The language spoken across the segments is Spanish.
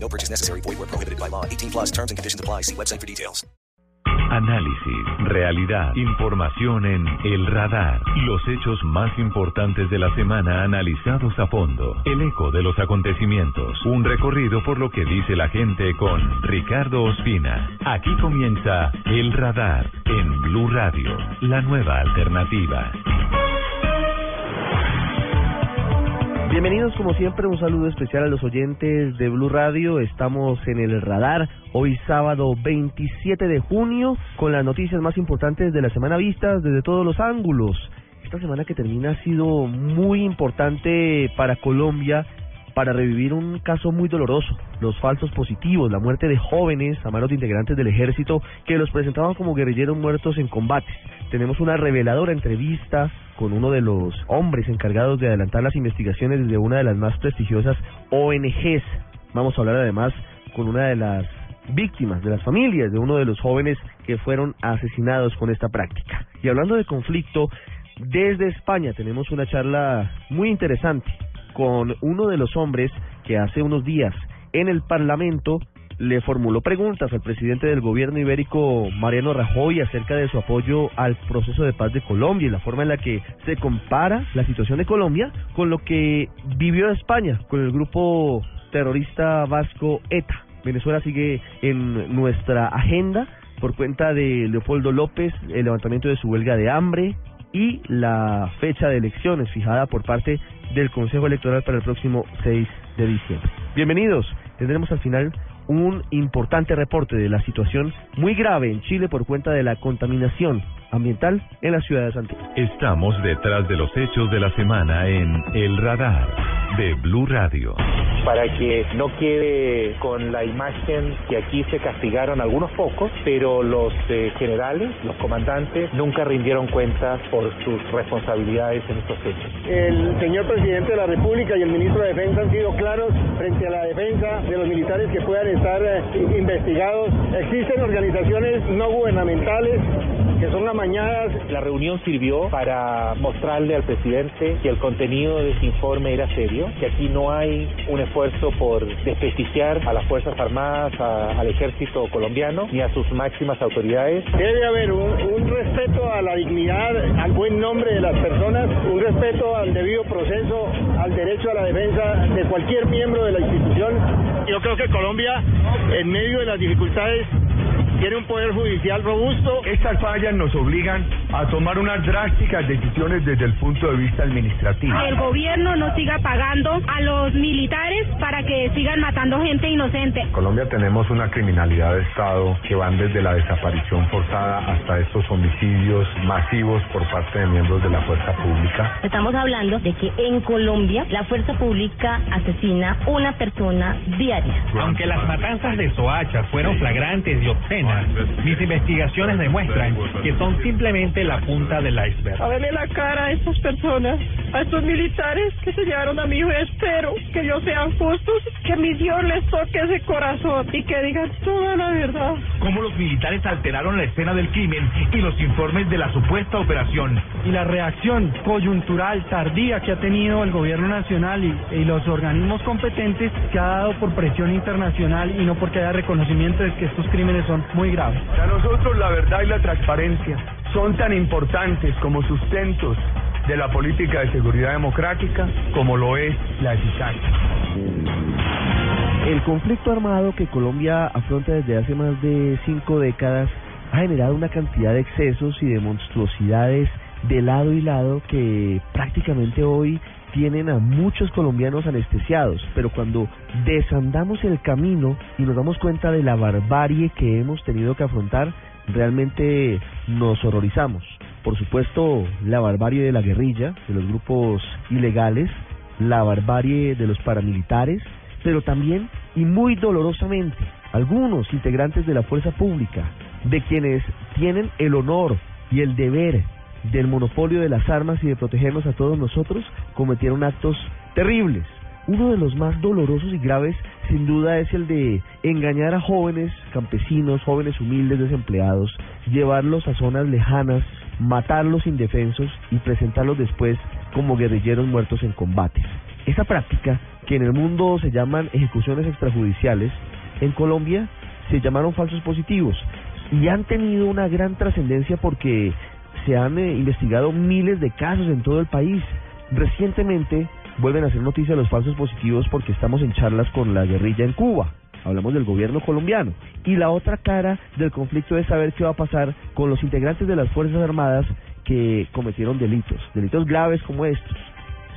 No purchase necessary. Void where prohibited by law. 18 plus terms and conditions apply. See website for details. Análisis, realidad, información en El Radar. Los hechos más importantes de la semana analizados a fondo. El eco de los acontecimientos. Un recorrido por lo que dice la gente con Ricardo Ospina. Aquí comienza El Radar en Blue Radio, la nueva alternativa. Bienvenidos como siempre, un saludo especial a los oyentes de Blue Radio. Estamos en el radar hoy sábado 27 de junio con las noticias más importantes de la semana vistas desde todos los ángulos. Esta semana que termina ha sido muy importante para Colombia para revivir un caso muy doloroso, los falsos positivos, la muerte de jóvenes a manos de integrantes del ejército que los presentaban como guerrilleros muertos en combates. Tenemos una reveladora entrevista con uno de los hombres encargados de adelantar las investigaciones desde una de las más prestigiosas ONGs. Vamos a hablar además con una de las víctimas, de las familias de uno de los jóvenes que fueron asesinados con esta práctica. Y hablando de conflicto, desde España tenemos una charla muy interesante con uno de los hombres que hace unos días en el Parlamento le formuló preguntas al presidente del gobierno ibérico Mariano Rajoy acerca de su apoyo al proceso de paz de Colombia y la forma en la que se compara la situación de Colombia con lo que vivió España con el grupo terrorista vasco ETA. Venezuela sigue en nuestra agenda por cuenta de Leopoldo López, el levantamiento de su huelga de hambre y la fecha de elecciones fijada por parte del Consejo Electoral para el próximo 6 de diciembre. Bienvenidos, tendremos al final un importante reporte de la situación muy grave en Chile por cuenta de la contaminación ambiental en la ciudad de Santiago. Estamos detrás de los hechos de la semana en El Radar de Blue Radio. Para que no quede con la imagen que aquí se castigaron algunos pocos, pero los eh, generales, los comandantes, nunca rindieron cuentas por sus responsabilidades en estos hechos. El señor presidente de la República y el ministro de Defensa han sido claros frente a la defensa de los militares que puedan estar eh, investigados. Existen organizaciones no gubernamentales que son amañadas. La reunión sirvió para mostrarle al presidente que el contenido de ese informe era serio, que aquí no hay un esfuerzo por desprestigiar a las Fuerzas Armadas, a- al ejército colombiano, ni a sus máximas autoridades. Debe haber un, un respeto a la dignidad, al buen nombre de las personas, un respeto al debido proceso, al derecho a la defensa de cualquier miembro de la institución. Yo creo que Colombia, en medio de las dificultades, tiene un poder judicial robusto. Estas fallas nos obligan a tomar unas drásticas decisiones desde el punto de vista administrativo. que el gobierno no siga pagando a los militares para que sigan matando gente inocente. En Colombia tenemos una criminalidad de Estado que van desde la desaparición forzada hasta estos homicidios masivos por parte de miembros de la fuerza pública. Estamos hablando de que en Colombia la fuerza pública asesina una persona diaria. Aunque las matanzas de Soacha fueron flagrantes y obscenas, mis investigaciones demuestran que son simplemente la punta del iceberg. a verle la cara a estas personas, a estos militares que se llevaron a mi hijo. Espero que ellos sean justos, que mi Dios les toque ese corazón y que digan toda la verdad. Cómo los militares alteraron la escena del crimen y los informes de la supuesta operación. Y la reacción coyuntural tardía que ha tenido el gobierno nacional y, y los organismos competentes que ha dado por presión internacional y no porque haya reconocimiento de que estos crímenes son muy graves. Para nosotros la verdad y la transparencia son tan importantes como sustentos de la política de seguridad democrática como lo es la eficacia. El conflicto armado que Colombia afronta desde hace más de cinco décadas ha generado una cantidad de excesos y de monstruosidades de lado y lado que prácticamente hoy tienen a muchos colombianos anestesiados, pero cuando desandamos el camino y nos damos cuenta de la barbarie que hemos tenido que afrontar, realmente nos horrorizamos. Por supuesto, la barbarie de la guerrilla, de los grupos ilegales, la barbarie de los paramilitares, pero también y muy dolorosamente algunos integrantes de la fuerza pública de quienes tienen el honor y el deber del monopolio de las armas y de protegernos a todos nosotros, cometieron actos terribles. Uno de los más dolorosos y graves, sin duda, es el de engañar a jóvenes campesinos, jóvenes humildes desempleados, llevarlos a zonas lejanas, matarlos indefensos y presentarlos después como guerrilleros muertos en combate. Esa práctica, que en el mundo se llaman ejecuciones extrajudiciales, en Colombia se llamaron falsos positivos y han tenido una gran trascendencia porque se han eh, investigado miles de casos en todo el país. Recientemente vuelven a ser noticia los falsos positivos porque estamos en charlas con la guerrilla en Cuba. Hablamos del gobierno colombiano. Y la otra cara del conflicto es saber qué va a pasar con los integrantes de las Fuerzas Armadas que cometieron delitos, delitos graves como estos.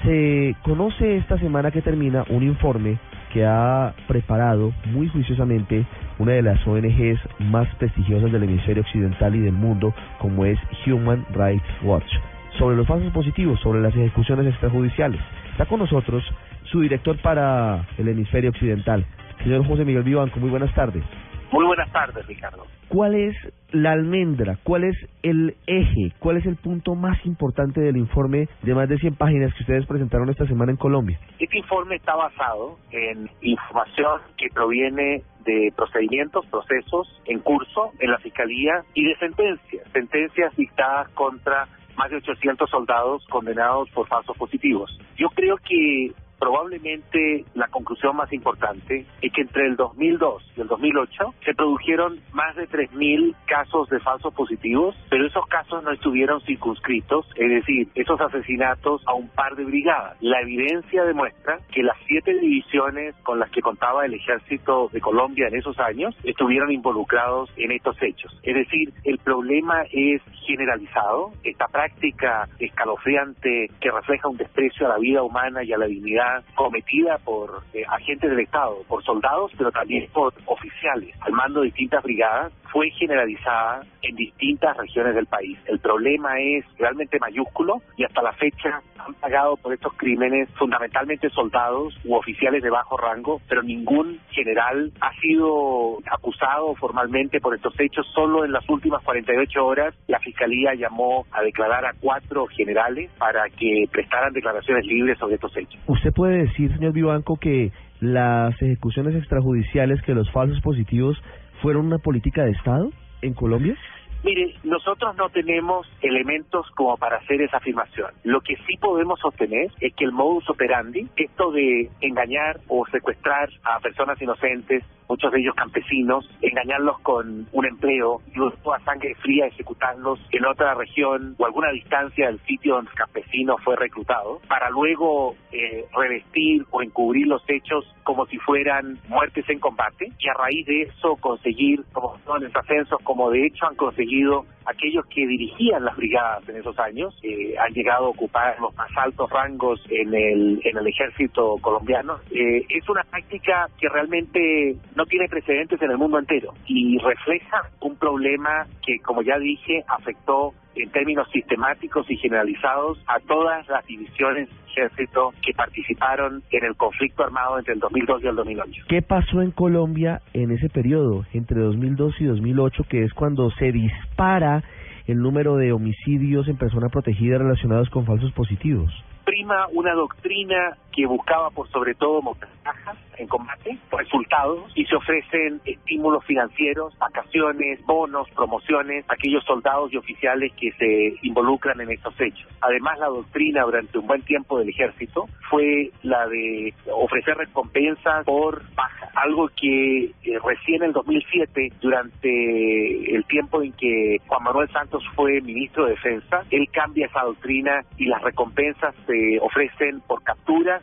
Se conoce esta semana que termina un informe que ha preparado muy juiciosamente una de las ONGs más prestigiosas del hemisferio occidental y del mundo, como es Human Rights Watch, sobre los falsos positivos, sobre las ejecuciones extrajudiciales. Está con nosotros su director para el hemisferio occidental, señor José Miguel Vivanco. Muy buenas tardes. Muy buenas tardes, Ricardo. ¿Cuál es la almendra? ¿Cuál es el eje? ¿Cuál es el punto más importante del informe de más de 100 páginas que ustedes presentaron esta semana en Colombia? Este informe está basado en información que proviene de procedimientos, procesos en curso en la Fiscalía y de sentencias, sentencias dictadas contra más de 800 soldados condenados por falsos positivos. Yo creo que probablemente la conclusión más importante es que entre el 2002 y el 2008 se produjeron más de 3.000 casos de falsos positivos, pero esos casos no estuvieron circunscritos, es decir, esos asesinatos a un par de brigadas. La evidencia demuestra que las siete divisiones con las que contaba el ejército de Colombia en esos años estuvieron involucrados en estos hechos. Es decir, el problema es generalizado, esta práctica escalofriante que refleja un desprecio a la vida humana y a la dignidad cometida por eh, agentes del Estado, por soldados, pero también por oficiales al mando de distintas brigadas, fue generalizada en distintas regiones del país. El problema es realmente mayúsculo y hasta la fecha han pagado por estos crímenes fundamentalmente soldados u oficiales de bajo rango, pero ningún general ha sido acusado formalmente por estos hechos. Solo en las últimas 48 horas la Fiscalía llamó a declarar a cuatro generales para que prestaran declaraciones libres sobre estos hechos. ¿Usted puede decir, señor Vivanco, que las ejecuciones extrajudiciales, que los falsos positivos fueron una política de Estado en Colombia? Mire, nosotros no tenemos elementos como para hacer esa afirmación. Lo que sí podemos sostener es que el modus operandi, esto de engañar o secuestrar a personas inocentes, muchos de ellos campesinos, engañarlos con un empleo y luego a sangre fría ejecutarlos en otra región o alguna distancia del sitio donde el campesino fue reclutado, para luego eh, revestir o encubrir los hechos como si fueran muertes en combate y a raíz de eso conseguir, los ascensos, como de hecho han conseguido aquellos que dirigían las brigadas en esos años, eh, han llegado a ocupar los más altos rangos en el, en el ejército colombiano. Eh, es una práctica que realmente no tiene precedentes en el mundo entero y refleja un problema que, como ya dije, afectó en términos sistemáticos y generalizados a todas las divisiones del ejército que participaron en el conflicto armado entre el 2002 y el 2008. ¿Qué pasó en Colombia en ese periodo, entre 2002 y 2008, que es cuando se dispara el número de homicidios en persona protegida relacionados con falsos positivos? Prima una doctrina que buscaba por sobre todo montajas en combate, resultados, y se ofrecen estímulos financieros, vacaciones, bonos, promociones a aquellos soldados y oficiales que se involucran en estos hechos. Además, la doctrina durante un buen tiempo del ejército fue la de ofrecer recompensas por baja, algo que eh, recién en el 2007, durante el tiempo en que Juan Manuel Santos fue ministro de Defensa, él cambia esa doctrina y las recompensas se ofrecen por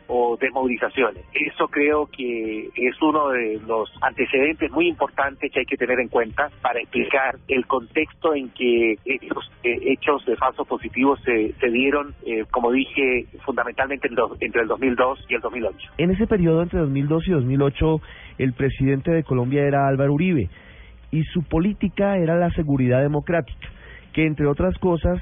o desmovilizaciones. Eso creo que es uno de los antecedentes muy importantes que hay que tener en cuenta para explicar el contexto en que estos eh, hechos de falsos positivos se, se dieron, eh, como dije, fundamentalmente entre el 2002 y el 2008. En ese periodo entre 2002 y 2008, el presidente de Colombia era Álvaro Uribe y su política era la seguridad democrática, que entre otras cosas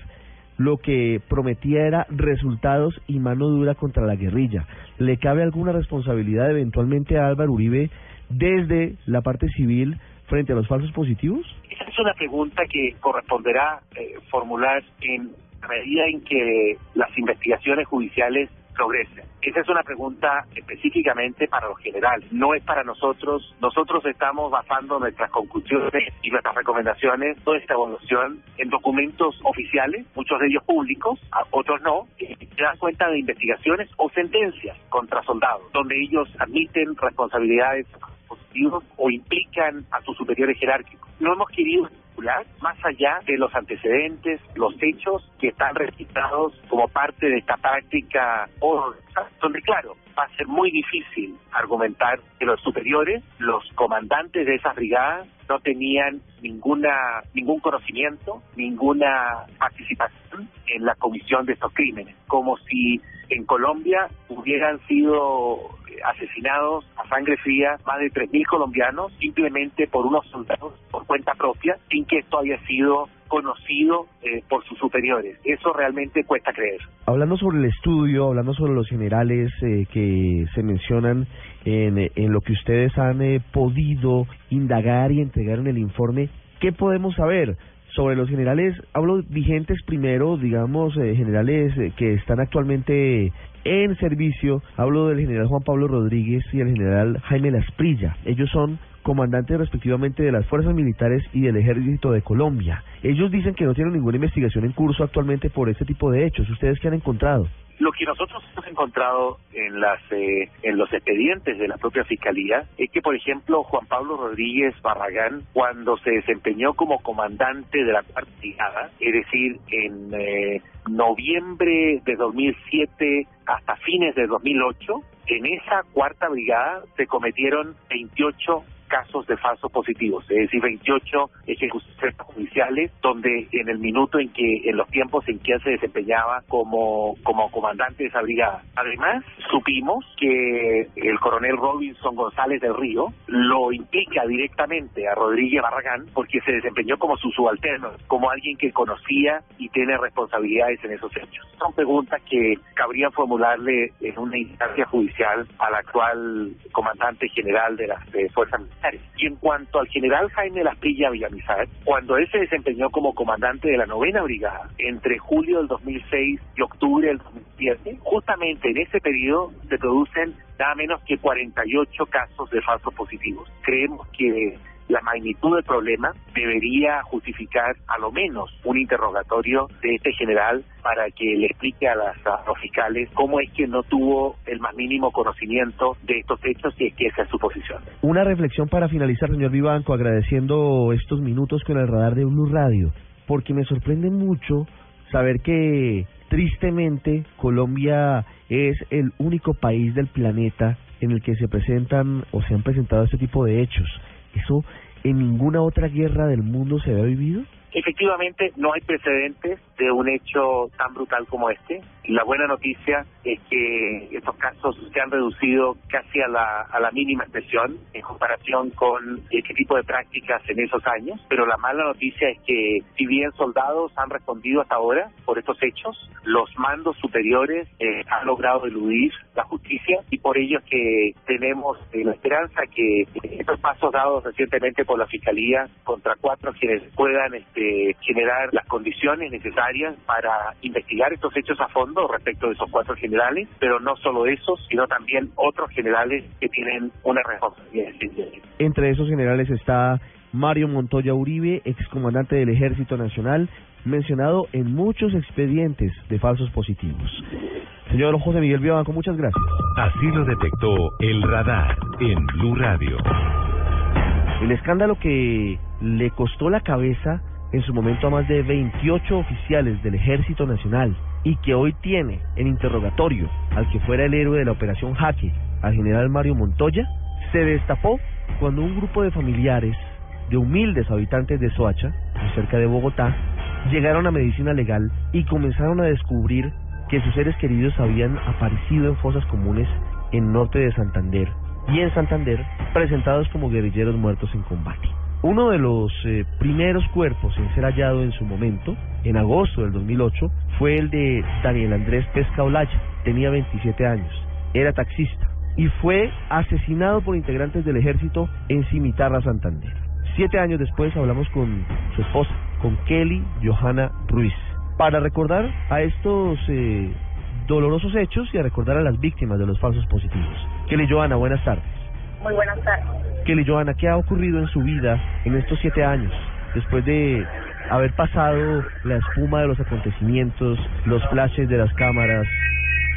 lo que prometía era resultados y mano dura contra la guerrilla. ¿Le cabe alguna responsabilidad eventualmente a Álvaro Uribe desde la parte civil frente a los falsos positivos? Esa es una pregunta que corresponderá eh, formular en medida en que las investigaciones judiciales progresen. Esa es una pregunta específicamente para los generales, no es para nosotros. Nosotros estamos basando nuestras conclusiones y nuestras recomendaciones, toda esta evolución, en documentos oficiales, muchos de ellos públicos, otros no, que dan cuenta de investigaciones o sentencias contra soldados, donde ellos admiten responsabilidades positivas o implican a sus superiores jerárquicos. No hemos querido más allá de los antecedentes, los hechos que están registrados como parte de esta práctica donde claro, va a ser muy difícil argumentar que los superiores, los comandantes de esas brigadas, no tenían ninguna ningún conocimiento, ninguna participación en la comisión de estos crímenes, como si en Colombia hubieran sido asesinados a sangre fría más de 3.000 colombianos simplemente por unos soldados por cuenta propia sin que esto haya sido conocido eh, por sus superiores. Eso realmente cuesta creer. Hablando sobre el estudio, hablando sobre los generales eh, que se mencionan en, en, lo que ustedes han eh, podido indagar y entregar en el informe, ¿qué podemos saber? Sobre los generales, hablo vigentes primero, digamos, generales que están actualmente en servicio. Hablo del general Juan Pablo Rodríguez y el general Jaime Lasprilla. Ellos son comandantes respectivamente de las fuerzas militares y del ejército de Colombia. Ellos dicen que no tienen ninguna investigación en curso actualmente por este tipo de hechos. ¿Ustedes qué han encontrado? Lo que nosotros hemos encontrado en las eh, en los expedientes de la propia fiscalía es que, por ejemplo, Juan Pablo Rodríguez Barragán, cuando se desempeñó como comandante de la cuarta brigada, es decir, en eh, noviembre de 2007 hasta fines de 2008, en esa cuarta brigada se cometieron 28 casos de falsos positivos, es decir, 28 ejecuciones judiciales, donde en el minuto en que, en los tiempos en que él se desempeñaba como, como comandante de esa brigada. Además, supimos que el coronel Robinson González del Río lo implica directamente a Rodríguez Barragán porque se desempeñó como su subalterno, como alguien que conocía y tiene responsabilidades en esos hechos. Son preguntas que cabrían formularle en una instancia judicial al actual comandante general de las Fuerzas Militares y en cuanto al general Jaime Lasprilla Villamizar, cuando él se desempeñó como comandante de la novena brigada entre julio del 2006 y octubre del 2007, justamente en ese periodo se producen nada menos que 48 casos de falsos positivos. Creemos que la magnitud del problema debería justificar a lo menos un interrogatorio de este general para que le explique a, los fiscales cómo es que no tuvo el más mínimo conocimiento de estos hechos y es que esa es su posición. Una reflexión para finalizar, señor Vivanco, agradeciendo estos minutos con el radar de Blue Radio, porque me sorprende mucho saber que tristemente Colombia es el único país del planeta en el que se presentan o se han presentado este tipo de hechos. ¿Eso en ninguna otra guerra del mundo se había vivido? Efectivamente, no hay precedentes de un hecho tan brutal como este. La buena noticia es que estos casos se han reducido casi a la, a la mínima expresión en comparación con este tipo de prácticas en esos años, pero la mala noticia es que si bien soldados han respondido hasta ahora por estos hechos, los mandos superiores eh, han logrado eludir la justicia y por ello es que tenemos eh, la esperanza que estos pasos dados recientemente por la Fiscalía contra cuatro quienes puedan este, generar las condiciones necesarias para investigar estos hechos a fondo respecto de esos cuatro generales, pero no solo esos, sino también otros generales que tienen una responsabilidad. Entre esos generales está Mario Montoya Uribe, excomandante del Ejército Nacional, mencionado en muchos expedientes de falsos positivos. Señor José Miguel Bianco, muchas gracias. Así lo detectó el radar en Blue Radio. El escándalo que le costó la cabeza en su momento a más de 28 oficiales del Ejército Nacional y que hoy tiene en interrogatorio al que fuera el héroe de la operación Jaque, al general Mario Montoya, se destapó cuando un grupo de familiares de humildes habitantes de Soacha, cerca de Bogotá, llegaron a medicina legal y comenzaron a descubrir que sus seres queridos habían aparecido en fosas comunes en norte de Santander y en Santander presentados como guerrilleros muertos en combate. Uno de los eh, primeros cuerpos en ser hallado en su momento, en agosto del 2008, fue el de Daniel Andrés Pesca Olaya. Tenía 27 años, era taxista y fue asesinado por integrantes del ejército en Cimitarra, Santander. Siete años después hablamos con su esposa, con Kelly Johanna Ruiz, para recordar a estos eh, dolorosos hechos y a recordar a las víctimas de los falsos positivos. Kelly Johanna, buenas tardes. Muy buenas tardes. Kelly Johanna, ¿qué ha ocurrido en su vida en estos siete años, después de haber pasado la espuma de los acontecimientos, los flashes de las cámaras,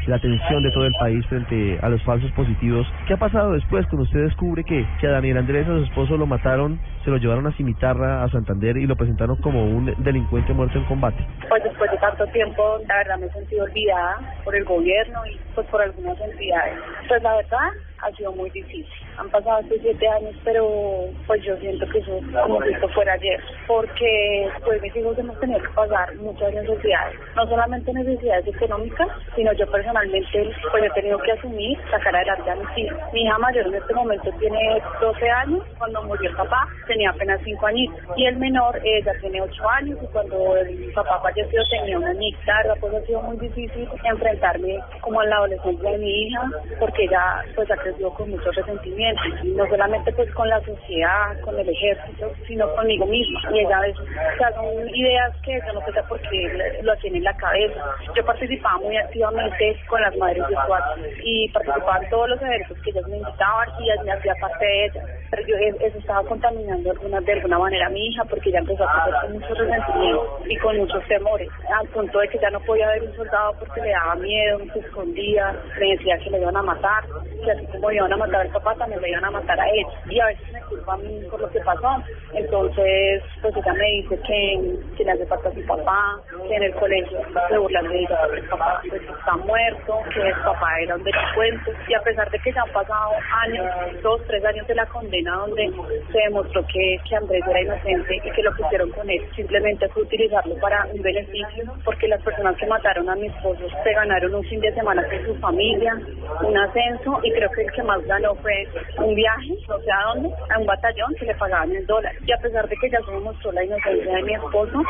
la atención de todo el país frente a los falsos positivos. ¿Qué ha pasado después cuando usted descubre que, que a Daniel Andrés, a su esposo, lo mataron, se lo llevaron a Cimitarra, a Santander y lo presentaron como un delincuente muerto en combate? Pues después de tanto tiempo, la verdad me he sentido olvidada por el gobierno y pues por algunas entidades. Pues la verdad ha sido muy difícil. Han pasado estos siete años, pero pues yo siento que eso como si esto fuera ayer, porque pues mis hijos hemos tenido que pasar muchas necesidades, no solamente necesidades económicas, sino yo personalmente pues he tenido que asumir sacar adelante a mis hijos. Mi hija mayor en este momento tiene 12 años, cuando murió el papá tenía apenas 5 añitos, y el menor ella tiene 8 años, y cuando el papá falleció tenía una niña. Pues ha sido muy difícil enfrentarme como a la adolescencia de mi hija, porque ella pues ha crecido con mucho resentimiento, no solamente pues con la sociedad, con el ejército, sino conmigo misma. Y ella veces, o sea, son ideas que yo no sé por qué lo tiene en la cabeza. Yo participaba muy activamente con las madres de SWAT y participaba en todos los eventos que ellas me invitaban y me hacía parte de ellas. Pero yo eso estaba contaminando de alguna manera a mi hija porque ella empezó a crecer con mucho resentimiento y con muchos temores, al punto de que ya no podía ver un soldado porque le daba miedo, se escondía, me decía que le iban a matar, que así como iban a matar al papá, también le iban a matar a él. Y a veces me culpa a mí por lo que pasó. Entonces, pues ella me dice que, que le hace falta a su papá, que en el colegio se burlan de ella porque el papá pues, está muerto, que el papá era un delincuente. Y a pesar de que ya han pasado años, dos, tres años de la condena donde se demostró que, que Andrés era inocente y que lo que hicieron con él simplemente fue utilizarlo para un beneficio, porque las personas que mataron a mi esposo se ganaron un fin de semana con su familia, un ascenso y creo que el que más ganó fue un viaje, no sé a dónde, a un batallón que le pagaban en dólares. Y a pesar de que ya se demostró la inocencia de mi esposo,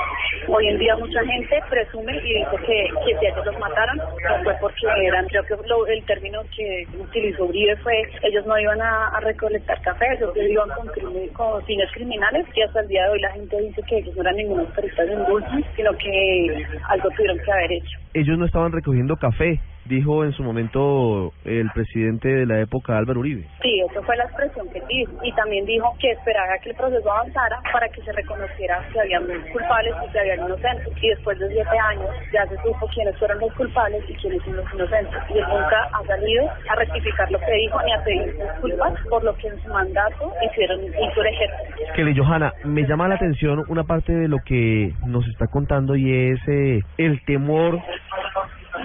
hoy en día mucha gente presume y dice que, que si ellos los mataron, fue porque eran, creo que lo, el término que utilizó Uribe fue, ellos no iban a, a recolectar café, ellos iban con, con fines criminales y hasta el día de hoy la gente dice que ellos no eran ningunos peritas en dulce, sino que algo tuvieron que haber hecho. Ellos no estaban recogiendo café, dijo en su momento el presidente de la época Álvaro Uribe. Sí, eso fue la expresión que dijo. Y también dijo que esperaba que el proceso avanzara para que se reconociera que habían culpables y que habían inocentes. Y después de siete años ya se supo quiénes fueron los culpables y quiénes son los inocentes. Y él nunca ha salido a rectificar lo que dijo ni a pedir disculpas por lo que en su mandato hicieron hizo el ejército. Kelly Johanna, me llama la atención una parte de lo que nos está contando y es eh, el temor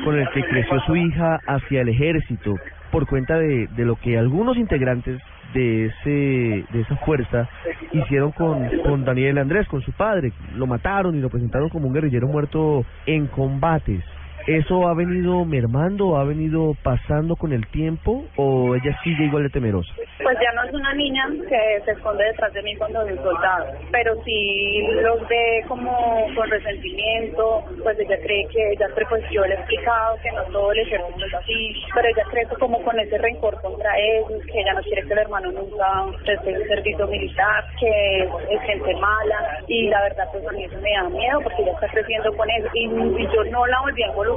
con el que creció su hija hacia el ejército por cuenta de, de lo que algunos integrantes de ese de esa fuerza hicieron con, con Daniel Andrés, con su padre. Lo mataron y lo presentaron como un guerrillero muerto en combates. ¿Eso ha venido mermando, ha venido pasando con el tiempo o ella sigue igual de temerosa? Pues ya no es una niña que se esconde detrás de mí cuando un soldado, pero si los ve como con resentimiento, pues ella cree que ella, pues yo le he explicado que no todo el ejército es así, pero ella cree que como con ese rencor contra ellos, que ella no quiere que el hermano nunca esté en servicio militar, que es, gente mala, y la verdad pues a mí eso me da miedo porque ella está creciendo con eso, y, y yo no la volví a involucrar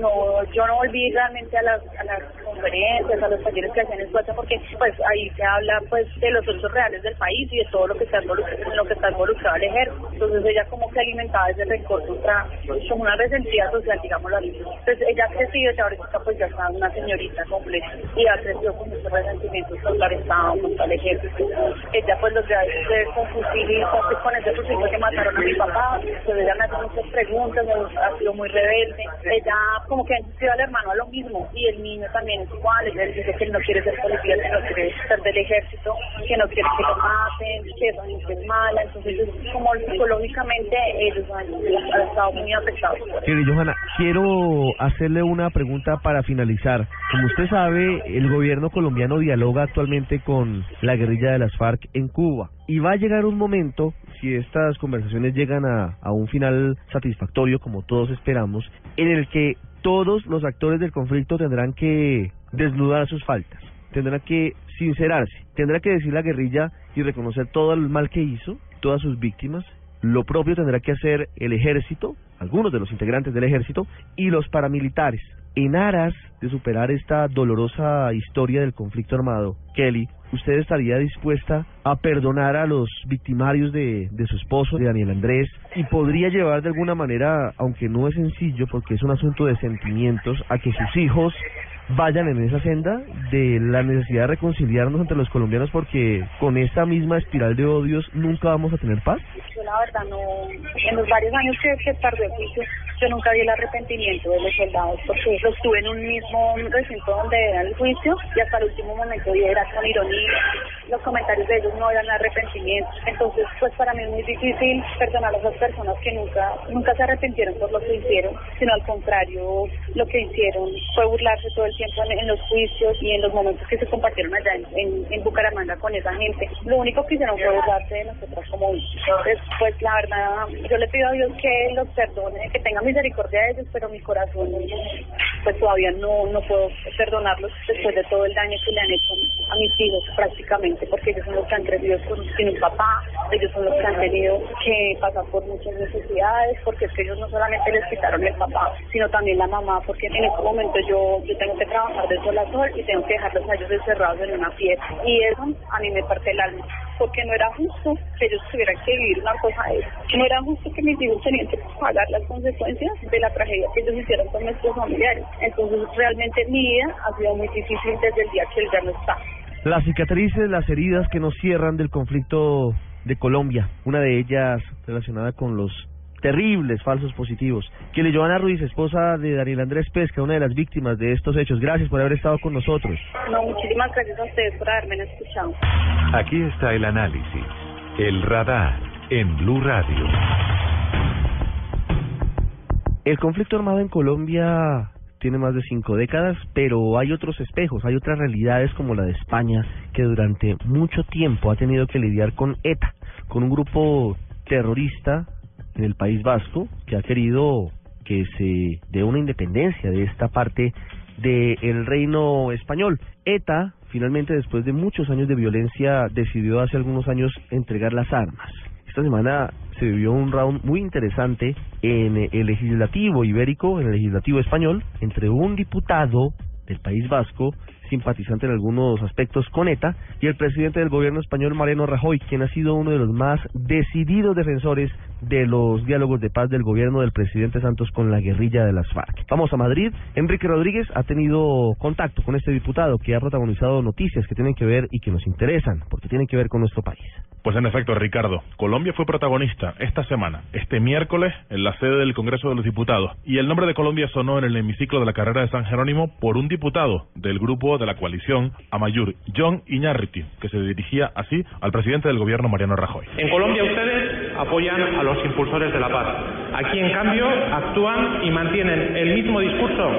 no, yo no volví realmente a las, a las conferencias, a los talleres que hacían en Suecia, porque pues ahí se habla pues de los hechos reales del país y de todo lo que está involucrado, lo que está involucrado el ejército. Entonces ella como que alimentaba ese rencor contra, como una resentida social, digámoslo así. Entonces ella ha crecido y ahorita pues ya está una señorita completa y ha crecido con muchos resentimientos contra el Estado, contra el ejército. Ella pues los de con fusil y con, con ese fusil que mataron a mi papá, entonces ella me hace muchas preguntas, ha sido muy rebelde. Ella como que ha al hermano a lo mismo y el niño también es igual, él dice que él no quiere ser policía, que no quiere ser del ejército, que no quiere que lo maten, que es mala, entonces como psicológicamente han, han estado muy afectados. Querida Johanna, quiero hacerle una pregunta para finalizar. Como usted sabe, el gobierno colombiano dialoga actualmente con la guerrilla de las FARC en Cuba. Y va a llegar un momento, si estas conversaciones llegan a, a un final satisfactorio, como todos esperamos, en el que todos los actores del conflicto tendrán que desnudar sus faltas, tendrá que sincerarse, tendrá que decir la guerrilla y reconocer todo el mal que hizo, todas sus víctimas. Lo propio tendrá que hacer el ejército, algunos de los integrantes del ejército y los paramilitares. En aras de superar esta dolorosa historia del conflicto armado, Kelly, ¿usted estaría dispuesta a perdonar a los victimarios de, de su esposo, de Daniel Andrés, y podría llevar de alguna manera, aunque no es sencillo porque es un asunto de sentimientos, a que sus hijos vayan en esa senda de la necesidad de reconciliarnos entre los colombianos porque con esta misma espiral de odios nunca vamos a tener paz? Yo la verdad no, en los varios años que, juicio, yo nunca vi el arrepentimiento de los soldados porque los tuve en un mismo recinto donde era el juicio y hasta el último momento y era con ironía. Los comentarios de ellos no eran arrepentimiento. Entonces, pues para mí es muy difícil perdonar a esas personas que nunca, nunca se arrepintieron por lo que hicieron, sino al contrario, lo que hicieron fue burlarse todo el tiempo en, los juicios y en los momentos que se compartieron allá en, en, en Bucaramanga con esa gente. Lo único que hicieron fue burlarse de nosotros como Entonces, pues la verdad, yo le pido a Dios que los perdone, que tenga misericordia de ellos, pero mi corazón, pues todavía no, no puedo perdonarlos después de todo el daño que le han hecho a mis hijos prácticamente, porque ellos son los que han crecido con, sin un papá, ellos son los que han tenido que pasar por muchas necesidades, porque es que ellos no solamente les quitaron el papá, sino también la mamá, porque en este momento yo, yo tengo que trabajar de sol a sol y tengo que dejarlos a ellos encerrados en una fiesta. Y eso a mí me parte el alma, porque no era justo que ellos tuvieran que vivir una cosa de eso. No era justo que mis hijos tenían que pagar las consecuencias de la tragedia que ellos hicieron con nuestros familiares. Entonces, realmente mi vida ha sido muy difícil desde el día que él ya no está. Las cicatrices, las heridas que nos cierran del conflicto de Colombia, una de ellas relacionada con los terribles falsos positivos. Que le Joana Ruiz, esposa de Daniel Andrés Pesca, una de las víctimas de estos hechos. Gracias por haber estado con nosotros. No, muchísimas gracias a ustedes por haberme escuchado. Aquí está el análisis, el radar en Blue Radio. El conflicto armado en Colombia tiene más de cinco décadas, pero hay otros espejos, hay otras realidades como la de España, que durante mucho tiempo ha tenido que lidiar con ETA, con un grupo terrorista en el País Vasco que ha querido que se dé una independencia de esta parte del reino español. ETA, finalmente, después de muchos años de violencia, decidió hace algunos años entregar las armas. Esta semana se vivió un round muy interesante en el legislativo ibérico, en el legislativo español, entre un diputado del País Vasco, simpatizante en algunos aspectos con ETA, y el presidente del gobierno español, Mariano Rajoy, quien ha sido uno de los más decididos defensores de los diálogos de paz del gobierno del presidente Santos con la guerrilla de las FARC. Vamos a Madrid. Enrique Rodríguez ha tenido contacto con este diputado que ha protagonizado noticias que tienen que ver y que nos interesan, porque tienen que ver con nuestro país. Pues en efecto, Ricardo, Colombia fue protagonista esta semana, este miércoles, en la sede del Congreso de los Diputados. Y el nombre de Colombia sonó en el hemiciclo de la carrera de San Jerónimo por un diputado del grupo de la coalición Amayur, John Iñárritu, que se dirigía así al presidente del gobierno, Mariano Rajoy. En Colombia ustedes apoyan a los impulsores de la paz. Aquí, en cambio, actúan y mantienen el mismo discurso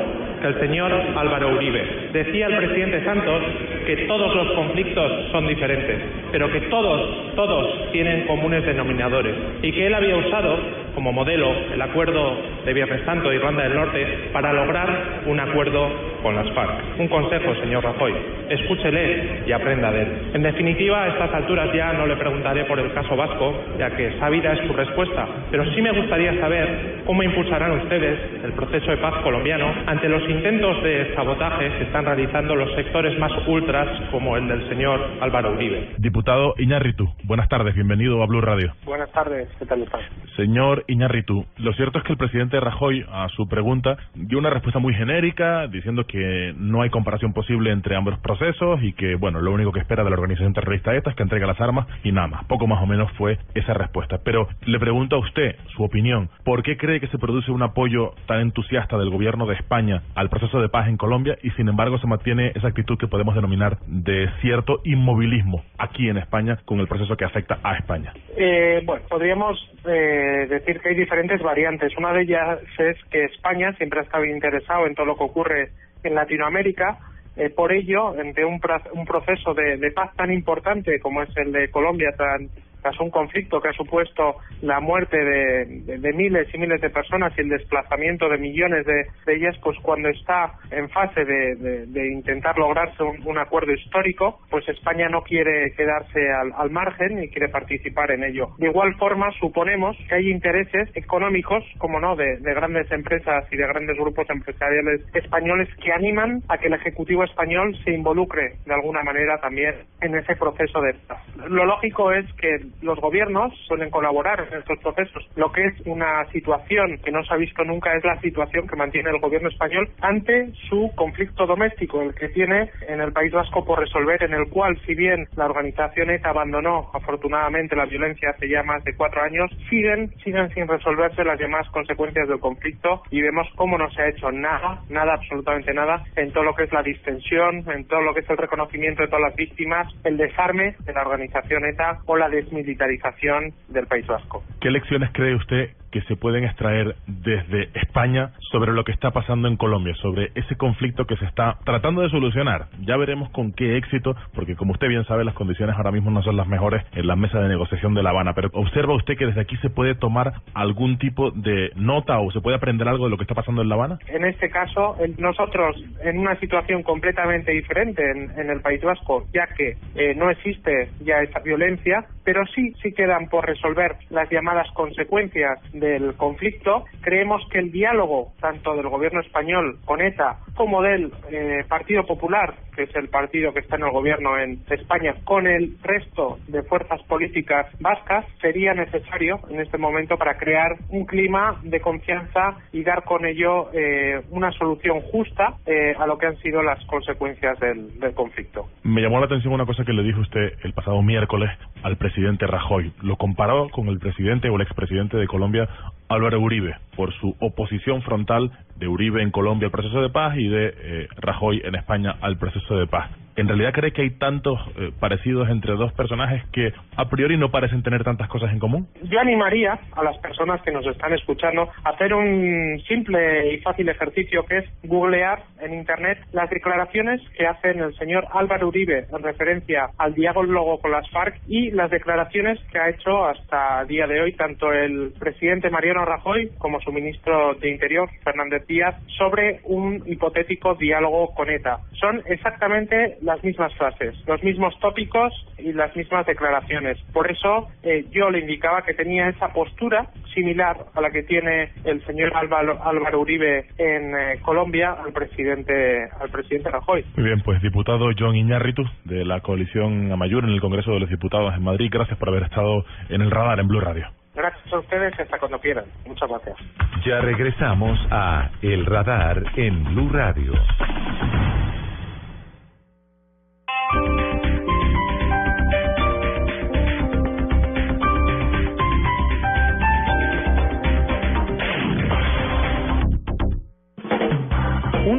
que el señor Álvaro Uribe. Decía el presidente Santos que todos los conflictos son diferentes, pero que todos, todos tienen comunes denominadores y que él había usado como modelo el acuerdo de Viernes Santo de Irlanda del Norte para lograr un acuerdo con las FARC. Un consejo, señor Rajoy, escúchele y aprenda de él. En definitiva, a estas alturas ya no le preguntaré por el caso vasco, ya que sabida es su respuesta, pero sí me gustaría saber cómo impulsarán ustedes el proceso de paz colombiano ante los intentos de sabotaje que están realizando los sectores más ultras como el del señor Álvaro Uribe. Diputado Iñárritu, buenas tardes, bienvenido a Blue Radio. Buenas tardes, ¿qué tal estás? Señor Iñárritu, lo cierto es que el presidente Rajoy a su pregunta dio una respuesta muy genérica, diciendo que no hay comparación posible entre ambos procesos y que, bueno, lo único que espera de la organización terrorista esta es que entregue las armas y nada más. Poco más o menos fue esa respuesta. Pero le pregunto a usted su opinión. ¿Por qué cree que se produce un apoyo tan entusiasta del gobierno de España al proceso de paz en Colombia y sin embargo se mantiene esa actitud que podemos denominar de cierto inmovilismo aquí en España con el proceso que afecta a España? Eh, bueno, podríamos eh, decir que hay diferentes variantes. Una de ellas es que España siempre ha estado interesado en todo lo que ocurre en Latinoamérica. Eh, por ello, ante un, proceso de, de paz tan importante como es el de Colombia, tan, tras un conflicto que ha supuesto la muerte de, miles y miles de personas y el desplazamiento de millones de, de ellas, pues cuando está en fase de, intentar lograrse un, un, acuerdo histórico, pues España no quiere quedarse al, al, margen y quiere participar en ello. De igual forma, suponemos que hay intereses económicos, como no, de, de grandes empresas y de grandes grupos empresariales españoles que animan a que el Ejecutivo español se involucre de alguna manera también en ese proceso de paz. Lo lógico es que los gobiernos suelen colaborar en estos procesos. Lo que es una situación que no se ha visto nunca es la situación que mantiene el gobierno español ante su conflicto doméstico, el que tiene en el País Vasco por resolver, en el cual, si bien la organización ETA abandonó afortunadamente la violencia hace ya más de cuatro años, siguen, siguen sin resolverse las demás consecuencias del conflicto y vemos cómo no se ha hecho nada, nada, absolutamente nada, en todo lo que es la distensión, en todo lo que es el reconocimiento de todas las víctimas, el desarme de la organización ETA o la desmilitarización del País Vasco. ¿Qué lecciones cree usted se pueden extraer desde España sobre lo que está pasando en Colombia, sobre ese conflicto que se está tratando de solucionar. Ya veremos con qué éxito, porque como usted bien sabe, las condiciones ahora mismo no son las mejores en la mesa de negociación de La Habana, pero observa usted que desde aquí se puede tomar algún tipo de nota o se puede aprender algo de lo que está pasando en La Habana. En este caso, nosotros en una situación completamente diferente en, en el País Vasco, ya que eh, no existe ya esa violencia, pero sí, sí quedan por resolver las llamadas consecuencias del conflicto, creemos que el diálogo tanto del gobierno español con ETA como del eh, Partido Popular, que es el partido que está en el gobierno en España, con el resto de fuerzas políticas vascas, sería necesario en este momento para crear un clima de confianza y dar con ello eh, una solución justa eh, a lo que han sido las consecuencias del, del conflicto. Me llamó la atención una cosa que le dijo usted el pasado miércoles al presidente Rajoy. Lo comparó con el presidente o el expresidente de Colombia, Álvaro Uribe, por su oposición frontal de Uribe en Colombia al proceso de paz y de eh, Rajoy en España al proceso de paz. ¿En realidad cree que hay tantos eh, parecidos entre dos personajes que a priori no parecen tener tantas cosas en común? Yo animaría a las personas que nos están escuchando a hacer un simple y fácil ejercicio que es googlear en Internet las declaraciones que hacen el señor Álvaro Uribe en referencia al diálogo con las FARC y las declaraciones que ha hecho hasta el día de hoy tanto el presidente Mariano Rajoy como su ministro de Interior, Fernández Díaz, sobre un hipotético diálogo con ETA. Son exactamente las mismas frases, los mismos tópicos y las mismas declaraciones. Por eso eh, yo le indicaba que tenía esa postura similar a la que tiene el señor Álvaro, Álvaro Uribe en eh, Colombia al presidente al presidente Rajoy. Muy bien, pues diputado John Iñárritu de la coalición Amayur en el Congreso de los Diputados en Madrid, gracias por haber estado en el radar en Blue Radio. Gracias a ustedes hasta cuando quieran. Muchas gracias. Ya regresamos a El Radar en Blue Radio.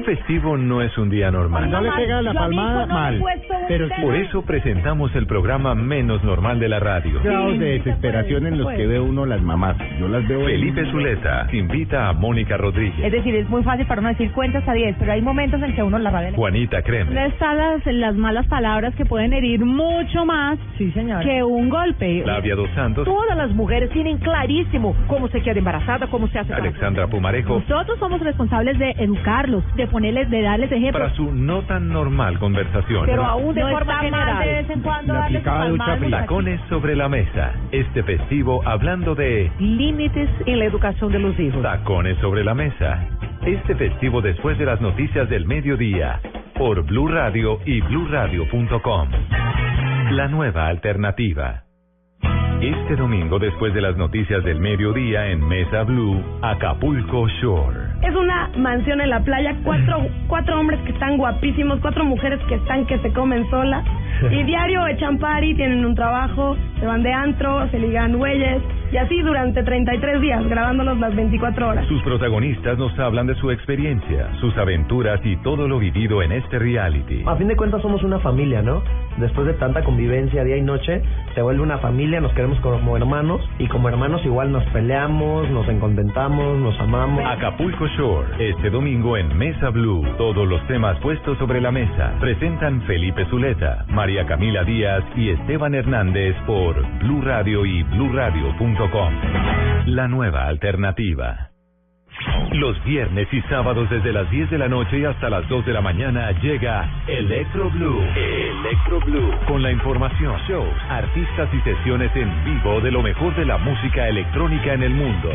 Festivo no es un día normal. No le pega la palmada mal. Pero por eso presentamos el programa menos normal de la radio. Grados de desesperación en los que ve uno las mamás. Yo las veo. Felipe Zuleta invita a Mónica Rodríguez. Es decir, es muy fácil para uno decir cuentas a 10, pero hay momentos en que uno la radio. Juanita Creme. Están las, las malas palabras que pueden herir mucho más sí, que un golpe. Flavia Dos Santos. Todas las mujeres tienen clarísimo cómo se queda embarazada, cómo se hace. Alexandra Pumarejo. Nosotros somos responsables de educarlos, de ponerles, de darles ejemplos. Para su no tan normal conversación. Pero aún de no forma general. mal de vez en cuando La darles aplicada sus ducha palmadas. fría. Tacones sobre la mesa. Este festivo hablando de Límites en la educación de los hijos. tacones sobre la mesa. Este festivo después de las noticias del mediodía. Por Blue Radio y BlueRadio.com. La nueva alternativa. Este domingo, después de las noticias del mediodía en Mesa Blue, Acapulco Shore. Es una mansión en la playa, cuatro, cuatro hombres que están guapísimos, cuatro mujeres que están que se comen sola. Y diario echan party, tienen un trabajo, se van de antro, se ligan güeyes. Y así durante 33 días, grabándolos las 24 horas. Sus protagonistas nos hablan de su experiencia, sus aventuras y todo lo vivido en este reality. A fin de cuentas somos una familia, ¿no? Después de tanta convivencia día y noche, se vuelve una familia, nos queremos como hermanos y como hermanos igual nos peleamos, nos encontentamos, nos amamos. Acapulco Este domingo en Mesa Blue. Todos los temas puestos sobre la mesa. Presentan Felipe Zuleta, María Camila Díaz y Esteban Hernández por Blue Radio y bluradio.com. La nueva alternativa. Los viernes y sábados desde las 10 de la noche hasta las 2 de la mañana llega Electro Blue. Electro Blue. Con la información, shows, artistas y sesiones en vivo de lo mejor de la música electrónica en el mundo.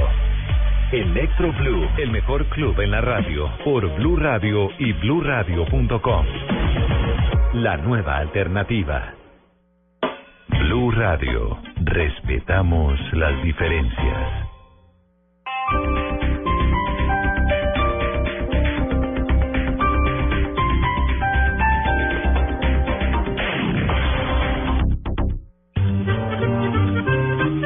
Electro Blue, el mejor club en la radio, por Blue Radio y bluradio.com. La nueva alternativa. Blue Radio. Respetamos las diferencias.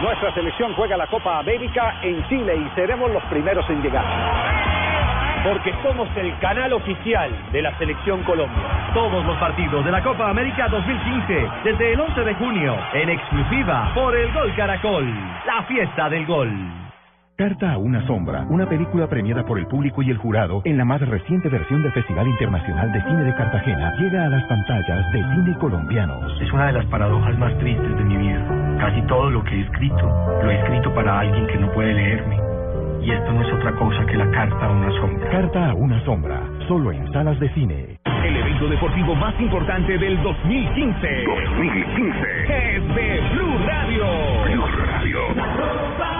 Nuestra selección juega la Copa América en Chile y seremos los primeros en llegar. Porque somos el canal oficial de la Selección Colombia. Todos los partidos de la Copa América 2015, desde el 11 de junio, en exclusiva por el Gol Caracol, la fiesta del gol. Carta a una sombra, una película premiada por el público y el jurado en la más reciente versión del Festival Internacional de Cine de Cartagena, llega a las pantallas de cine colombianos. Es una de las paradojas más tristes de mi vida. Casi todo lo que he escrito, lo he escrito para alguien que no puede leerme. Y esto no es otra cosa que la carta a una sombra. Carta a una sombra, solo en salas de cine. El evento deportivo más importante del 2015. 2015. Es de Blue Radio. Blue Radio.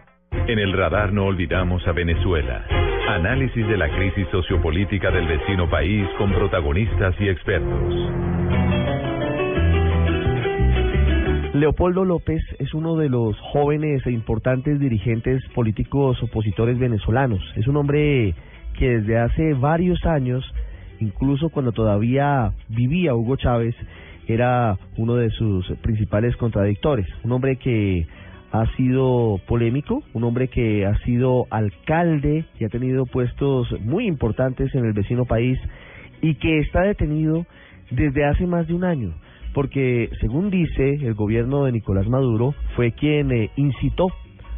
En el radar no olvidamos a Venezuela. Análisis de la crisis sociopolítica del vecino país con protagonistas y expertos. Leopoldo López es uno de los jóvenes e importantes dirigentes políticos opositores venezolanos. Es un hombre que desde hace varios años, incluso cuando todavía vivía Hugo Chávez, era uno de sus principales contradictores. Un hombre que ha sido polémico, un hombre que ha sido alcalde y ha tenido puestos muy importantes en el vecino país y que está detenido desde hace más de un año, porque según dice el gobierno de Nicolás Maduro fue quien eh, incitó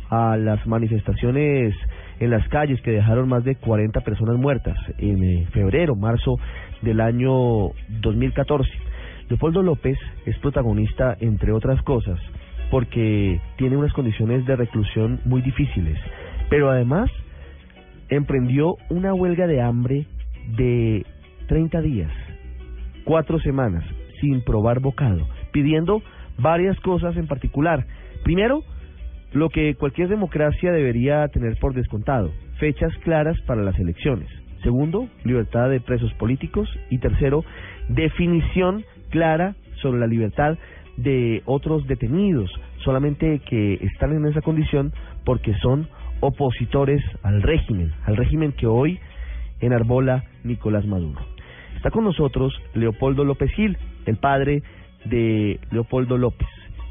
a las manifestaciones en las calles que dejaron más de 40 personas muertas en eh, febrero, marzo del año 2014. Leopoldo López es protagonista, entre otras cosas, porque tiene unas condiciones de reclusión muy difíciles, pero además emprendió una huelga de hambre de 30 días, cuatro semanas, sin probar bocado, pidiendo varias cosas en particular. Primero, lo que cualquier democracia debería tener por descontado, fechas claras para las elecciones. Segundo, libertad de presos políticos. Y tercero, definición clara sobre la libertad de otros detenidos, solamente que están en esa condición porque son opositores al régimen, al régimen que hoy enarbola Nicolás Maduro. Está con nosotros Leopoldo López Gil, el padre de Leopoldo López,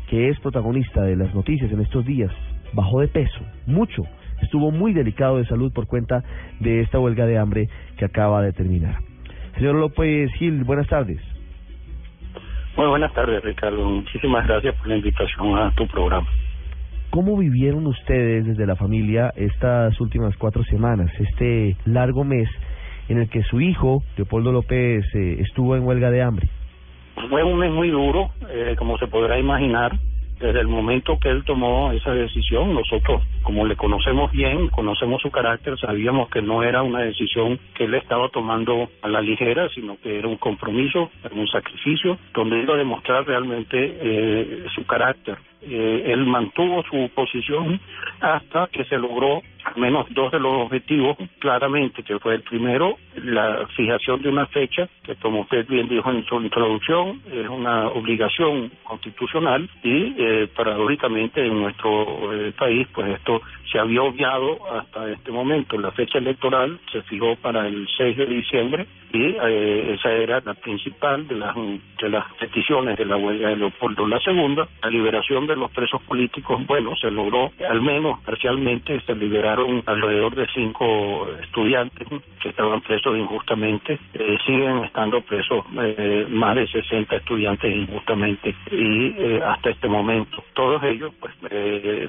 que es protagonista de las noticias en estos días. Bajó de peso, mucho, estuvo muy delicado de salud por cuenta de esta huelga de hambre que acaba de terminar. Señor López Gil, buenas tardes. Muy buenas tardes, Ricardo. Muchísimas gracias por la invitación a tu programa. ¿Cómo vivieron ustedes desde la familia estas últimas cuatro semanas, este largo mes en el que su hijo, Leopoldo López, eh, estuvo en huelga de hambre? Fue un mes muy duro, eh, como se podrá imaginar. Desde el momento que él tomó esa decisión, nosotros, como le conocemos bien, conocemos su carácter, sabíamos que no era una decisión que él estaba tomando a la ligera, sino que era un compromiso, era un sacrificio, donde iba a demostrar realmente eh, su carácter. Eh, él mantuvo su posición hasta que se logró al menos dos de los objetivos claramente, que fue el primero, la fijación de una fecha, que como usted bien dijo en su introducción, es una obligación constitucional y eh, paradójicamente en nuestro eh, país, pues esto se había obviado hasta este momento. La fecha electoral se fijó para el 6 de diciembre y eh, esa era la principal de las, de las peticiones de la huelga de Leopoldo. La segunda, la liberación de los presos políticos, bueno, se logró al menos parcialmente, se liberaron alrededor de cinco estudiantes que estaban presos injustamente, eh, siguen estando presos eh, más de 60 estudiantes injustamente y hasta este momento, todos ellos pues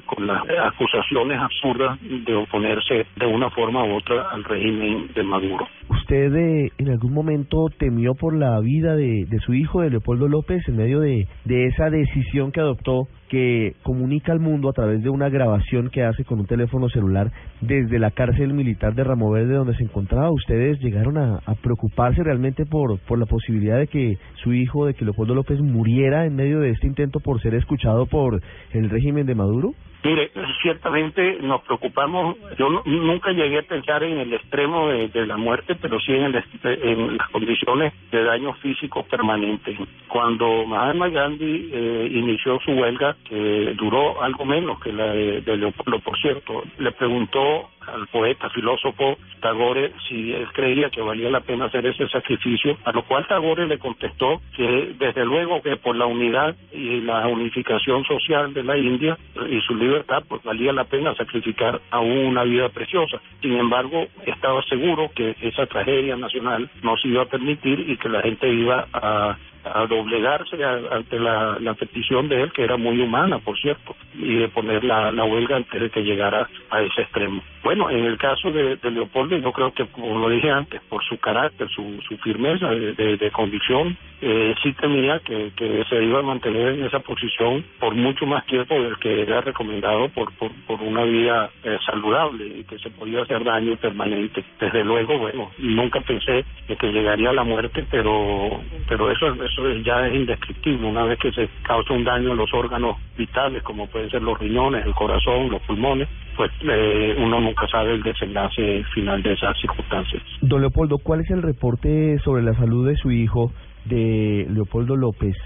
con las acusaciones absurda de oponerse de una forma u otra al régimen de Maduro. ¿Usted eh, en algún momento temió por la vida de, de su hijo, de Leopoldo López, en medio de, de esa decisión que adoptó que comunica al mundo a través de una grabación que hace con un teléfono celular desde la cárcel militar de Ramo Verde donde se encontraba. ¿Ustedes llegaron a, preocuparse realmente por, por la posibilidad de que su hijo, de que Leopoldo López muriera en medio de este intento por ser escuchado por el régimen de Maduro? Mire, ciertamente nos preocupamos. Yo no, nunca llegué a pensar en el extremo de, la muerte, pero sí en, el, en, las condiciones de daño físico permanente. Cuando Mahatma Gandhi eh, inició su huelga, que duró algo menos que la de, de Leopoldo, por cierto, le preguntó al poeta, filósofo Tagore, si él creía que valía la pena hacer ese sacrificio, a lo cual Tagore le contestó que desde luego que por la unidad y la unificación social de la India y su libertad, pues valía la pena sacrificar aún una vida preciosa. Sin embargo, estaba seguro que esa tragedia nacional no se iba a permitir y que la gente iba a a doblegarse ante la, petición de él, que era muy humana, por cierto, y de poner la, huelga antes de que llegara a ese extremo. Bueno, en el caso de, Leopoldo, yo creo que, como lo dije antes, por su carácter, su, su firmeza de, convicción, eh, sí temía que, se iba a mantener en esa posición por mucho más tiempo del que era recomendado por, por, una vida eh, saludable y que se podía hacer daño permanente. Desde luego, bueno, nunca pensé que llegaría a la muerte, pero, pero eso, eso ya es indescriptible. Una vez que se causa un daño en los órganos vitales, como pueden ser los riñones, el corazón, los pulmones, pues eh, uno nunca sabe el desenlace final de esas circunstancias. Don Leopoldo, ¿cuál es el reporte sobre la salud de su hijo, de Leopoldo López,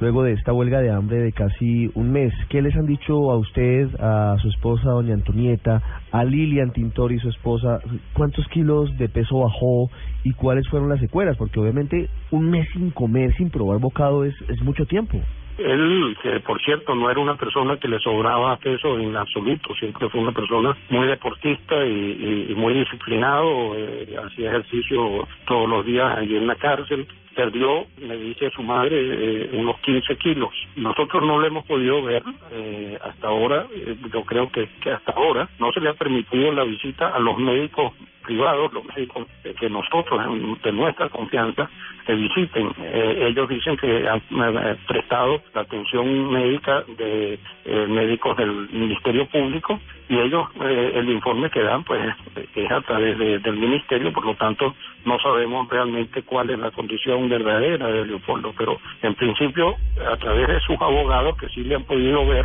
luego de esta huelga de hambre de casi un mes? ¿Qué les han dicho a usted, a su esposa, doña Antonieta, a Lilian Tintori, su esposa? ¿Cuántos kilos de peso bajó y cuáles fueron las secuelas? Porque obviamente un mes sin comer, sin probar bocado, es, es mucho tiempo. Él, que por cierto no era una persona que le sobraba peso en absoluto, siempre fue una persona muy deportista y, muy disciplinado, eh, hacía ejercicio todos los días allí en la cárcel, perdió, me dice su madre, eh, unos 15 kilos. Nosotros no lo hemos podido ver eh, hasta ahora, eh, yo creo que hasta ahora no se le ha permitido la visita a los médicos privados, los médicos que nosotros, de nuestra confianza, visiten. Eh, ellos dicen que han eh, prestado la atención médica de eh, médicos del Ministerio Público y ellos, eh, el informe que dan, pues es a través de, del Ministerio, por lo tanto, no sabemos realmente cuál es la condición verdadera de Leopoldo, pero en principio, a través de sus abogados que sí le han podido ver,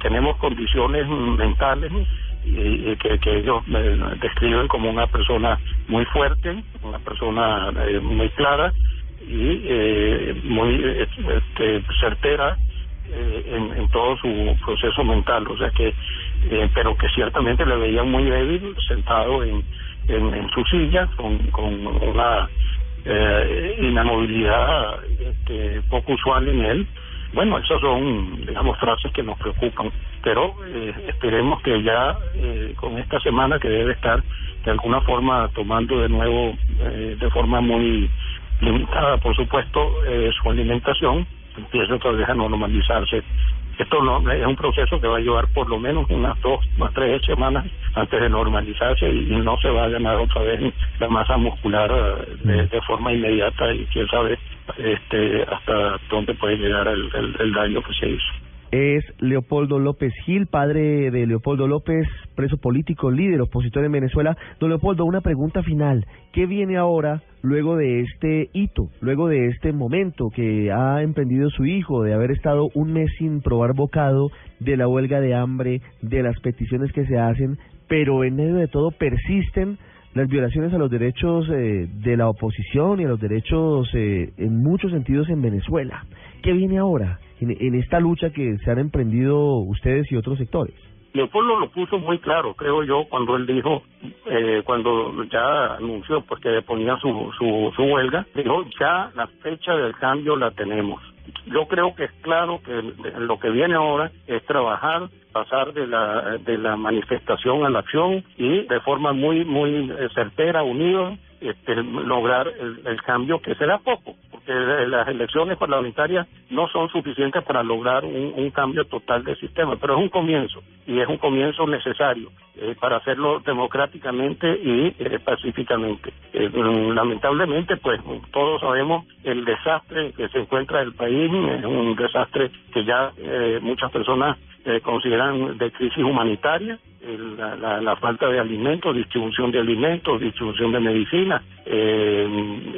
tenemos condiciones mentales y, que, que ellos me describen como una persona muy fuerte, una persona eh, muy clara y eh, muy este, certera eh, en, todo su proceso mental, o sea que, eh, pero que ciertamente le veían muy débil, sentado en, en, su silla, con, con una eh, inamovilidad este, poco usual en él, Bueno, esas son, digamos, frases que nos preocupan, pero eh, esperemos que ya eh, con esta semana que debe estar de alguna forma tomando de nuevo, eh, de forma muy limitada, por supuesto, eh, su alimentación, empiece otra vez a normalizarse. Esto no es un proceso que va a llevar por lo menos unas dos o tres semanas antes de normalizarse y, no se va a ganar otra vez la masa muscular eh, de forma inmediata y quién sabe este hasta dónde puede llegar el, el, daño que se hizo. es Leopoldo López Gil, padre de Leopoldo López, preso político, líder opositor en Venezuela. Don Leopoldo, una pregunta final. ¿Qué viene ahora luego de este hito, luego de este momento que ha emprendido su hijo, de haber estado un mes sin probar bocado, de la huelga de hambre, de las peticiones que se hacen, pero en medio de todo persisten las violaciones a los derechos eh, de la oposición y a los derechos eh, en muchos sentidos en Venezuela. ¿Qué viene ahora en, esta lucha que se han emprendido ustedes y otros sectores? Leopoldo lo puso muy claro, creo yo, cuando él dijo, eh, cuando ya anunció pues que ponía su, su, su huelga, dijo ya la fecha del cambio la tenemos. Yo creo que es claro que lo que viene ahora es trabajar, pasar de la de la manifestación a la acción y de forma muy muy eh, certera, unida, este, lograr el, el cambio que será poco, porque las elecciones parlamentarias no son suficientes para lograr un, cambio total del sistema, pero es un comienzo y es un comienzo necesario eh, para hacerlo democráticamente y eh, pacíficamente. Eh, lamentablemente, pues todos sabemos el desastre que se encuentra el país, es un desastre que ya eh, muchas personas eh, consideran de crisis humanitaria, el- la, la, falta de alimentos, distribución de alimentos, distribución de medicinas, eh,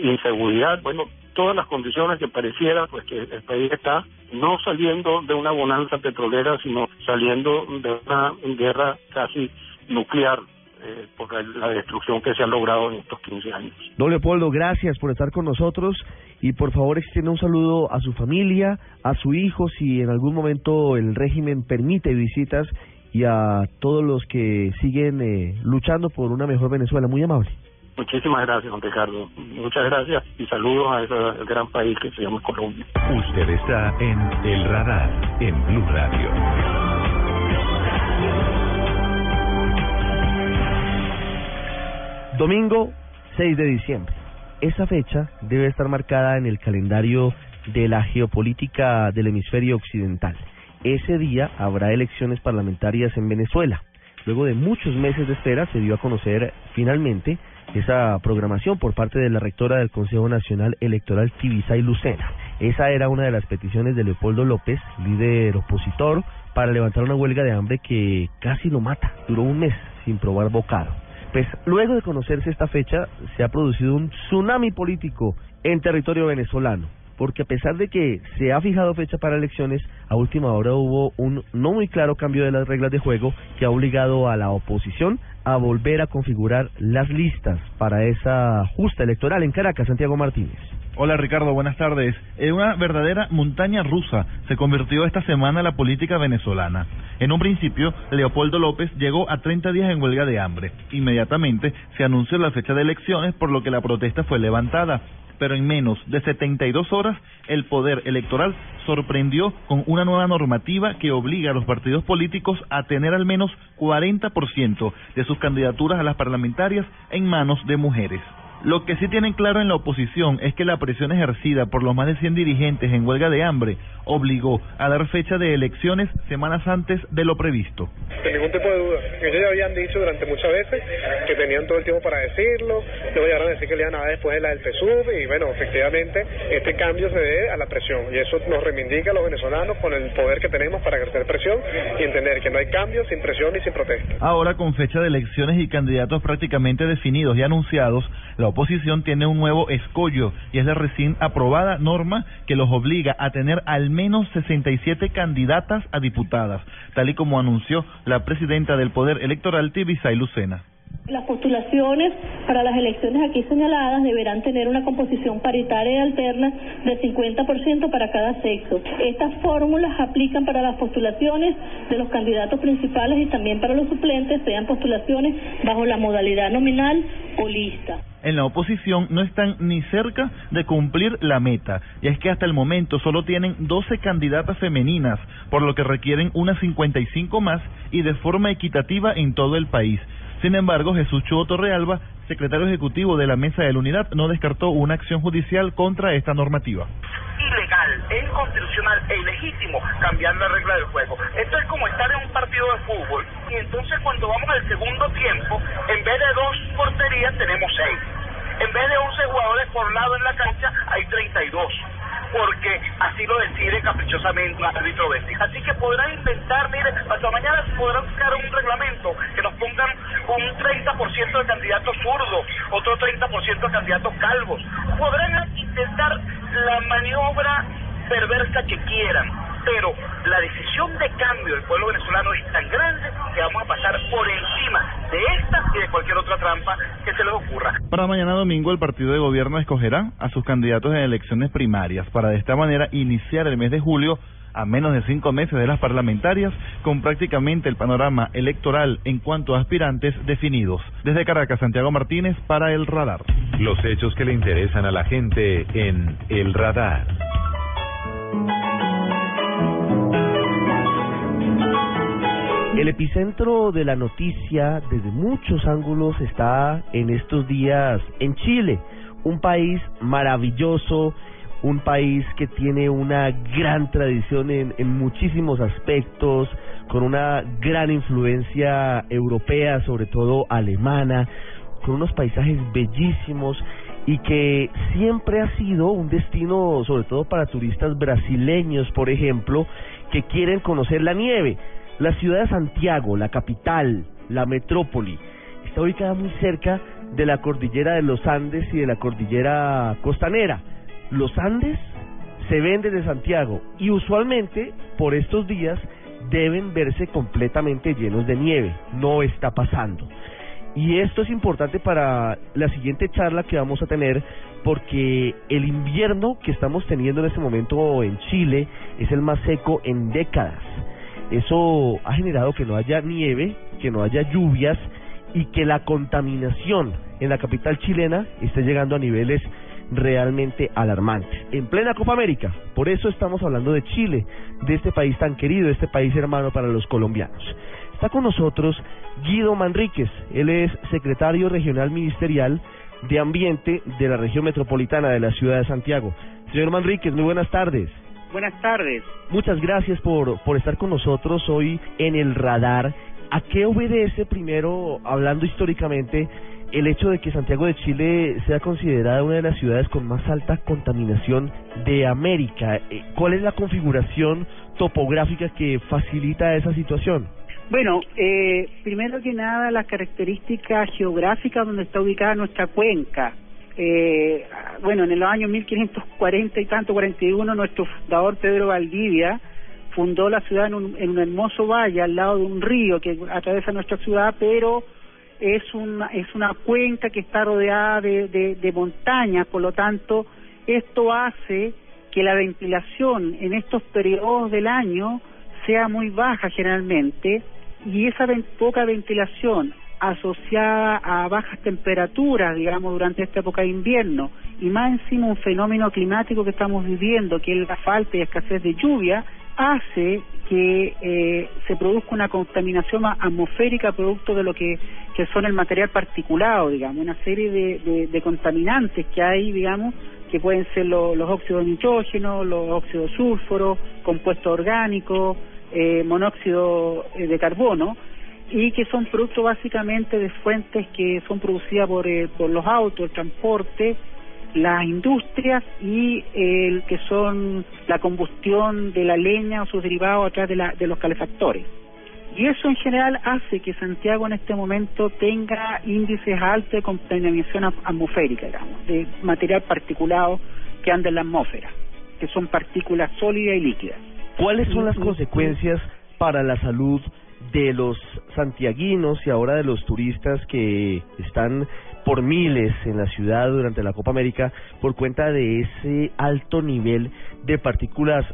inseguridad, bueno, todas las condiciones que pareciera pues que el país está no saliendo de una bonanza petrolera, sino saliendo de una guerra casi nuclear eh, por la, destrucción que se ha logrado en estos 15 años. Don Leopoldo, gracias por estar con nosotros y por favor extienda un saludo a su familia, a su hijo, si en algún momento el régimen permite visitas y a todos los que siguen eh, luchando por una mejor Venezuela. Muy amable. Muchísimas gracias, don Ricardo. Muchas gracias y saludos a ese gran país que se llama Colombia. Usted está en El Radar, en Blue Radio. Domingo 6 de diciembre. Esa fecha debe estar marcada en el calendario de la geopolítica del hemisferio occidental. Ese día habrá elecciones parlamentarias en Venezuela. Luego de muchos meses de espera se dio a conocer finalmente esa programación por parte de la rectora del Consejo Nacional Electoral Tibisay Lucena. Esa era una de las peticiones de Leopoldo López, líder opositor, para levantar una huelga de hambre que casi lo mata. Duró un mes sin probar bocado. Pues luego de conocerse esta fecha, se ha producido un tsunami político en territorio venezolano, porque a pesar de que se ha fijado fecha para elecciones, a última hora hubo un no muy claro cambio de las reglas de juego que ha obligado a la oposición a volver a configurar las listas para esa justa electoral en Caracas, Santiago Martínez. Hola Ricardo, buenas tardes. En una verdadera montaña rusa se convirtió esta semana la política venezolana. En un principio, Leopoldo López llegó a 30 días en huelga de hambre. Inmediatamente se anunció la fecha de elecciones, por lo que la protesta fue levantada. Pero en menos de 72 horas, el Poder Electoral sorprendió con una nueva normativa que obliga a los partidos políticos a tener al menos 40% de sus candidaturas a las parlamentarias en manos de mujeres. Lo que sí tienen claro en la oposición es que la presión ejercida por los más de 100 dirigentes en huelga de hambre obligó a dar fecha de elecciones semanas antes de lo previsto. Sin ningún tipo de duda. Ellos ya habían dicho durante muchas veces que tenían todo el tiempo para decirlo, luego llegaron a decir que le iban a dar después de la del PSUV y bueno, efectivamente este cambio se debe a la presión y eso nos reivindica a los venezolanos con el poder que tenemos para ejercer presión y entender que no hay cambio sin presión y sin protesta. Ahora, con fecha de elecciones y candidatos prácticamente definidos y anunciados, la oposición tiene un nuevo escollo y es la recién aprobada norma que los obliga a tener al menos 67 candidatas a diputadas, tal y como anunció la presidenta del Poder Electoral, Tibisay Lucena. Las postulaciones para las elecciones aquí señaladas deberán tener una composición paritaria y alterna de 50% para cada sexo. Estas fórmulas aplican para las postulaciones de los candidatos principales y también para los suplentes, sean postulaciones bajo la modalidad nominal o lista en la oposición no están ni cerca de cumplir la meta, y es que hasta el momento solo tienen 12 candidatas femeninas, por lo que requieren unas 55 más y de forma equitativa en todo el país. Sin embargo, Jesús Chuo Torrealba, secretario ejecutivo de la Mesa de la Unidad, no descartó una acción judicial contra esta normativa ilegal, es inconstitucional e ilegítimo cambiar la regla del juego. Esto es como estar en un partido de fútbol y entonces cuando vamos al segundo tiempo, en vez de dos porterías tenemos seis. En vez de 11 jugadores por lado en la cancha, hay 32 porque así lo decide caprichosamente un árbitro. Así que podrán inventar, mire, hasta mañana podrán buscar un reglamento que nos pongan un 30% de candidatos zurdos, otro 30% de candidatos calvos. Podrán intentar la maniobra perversa que quieran, pero la decisión de cambio del pueblo venezolano es tan grande que vamos a pasar por encima de esta y de cualquier otra trampa que se les ocurra. Para mañana domingo el partido de gobierno escogerá a sus candidatos en elecciones primarias para de esta manera iniciar el mes de julio a menos de cinco meses de las parlamentarias, con prácticamente el panorama electoral en cuanto a aspirantes definidos. Desde Caracas, Santiago Martínez para El Radar. Los hechos que le interesan a la gente en El Radar. El epicentro de la noticia desde muchos ángulos está en estos días en Chile, un país maravilloso, un país que tiene una gran tradición en, en, muchísimos aspectos, con una gran influencia europea, sobre todo alemana, con unos paisajes bellísimos y que siempre ha sido un destino, sobre todo para turistas brasileños, por ejemplo, que quieren conocer la nieve. La ciudad de Santiago, la capital, la metrópoli, está ubicada muy cerca de la cordillera de los Andes y de la cordillera costanera. Los Andes se ven desde Santiago y usualmente por estos días deben verse completamente llenos de nieve. No está pasando. Y esto es importante para la siguiente charla que vamos a tener porque el invierno que estamos teniendo en este momento en Chile es el más seco en décadas. Eso ha generado que no haya nieve, que no haya lluvias y que la contaminación en la capital chilena esté llegando a niveles realmente alarmantes. En plena Copa América, por eso estamos hablando de Chile, de este país tan querido, de este país hermano para los colombianos. Está con nosotros Guido Manríquez, él es secretario regional ministerial de Ambiente de la región metropolitana de la ciudad de Santiago. Señor Manríquez, muy buenas tardes. Buenas tardes. Muchas gracias por, por estar con nosotros hoy en el radar. ¿A qué obedece primero, hablando históricamente, el hecho de que Santiago de Chile sea considerada una de las ciudades con más alta contaminación de América? Eh, ¿Cuál es la configuración topográfica que facilita esa situación? Bueno, eh, primero que nada las características geográficas donde está ubicada nuestra cuenca eh, bueno, en los años 1540 y tanto, 41, nuestro fundador Pedro Valdivia fundó la ciudad en un, en un hermoso valle al lado de un río que atraviesa nuestra ciudad, pero es una, es una cuenca que está rodeada de, de, de montañas, por lo tanto, esto hace que la ventilación en estos periodos del año sea muy baja generalmente y esa poca ventilación asociada a bajas temperaturas, digamos, durante esta época de invierno, y más encima un fenómeno climático que estamos viviendo, que es la falta y escasez de lluvia, hace que eh, se produzca una contaminación atmosférica producto de lo que, son el material particulado, digamos, una serie de, de, contaminantes que hay, digamos, que pueden ser los óxidos de nitrógeno, los óxidos de sulfuro, compuestos orgánicos, eh, monóxido eh, de carbono, y que son productos básicamente de fuentes que son producidas por, eh, por los autos, el transporte, las industrias y el que son la combustión de la leña o sus derivados a través de, la, de los calefactores. Y eso en general hace que Santiago en este momento tenga índices altos de contaminación atmosférica, digamos, de material particulado que anda en la atmósfera, que son partículas sólidas y líquidas. ¿Cuáles son las consecuencias para la salud de los santiaguinos y ahora de los turistas que están por miles en la ciudad durante la Copa América por cuenta de ese alto nivel de partículas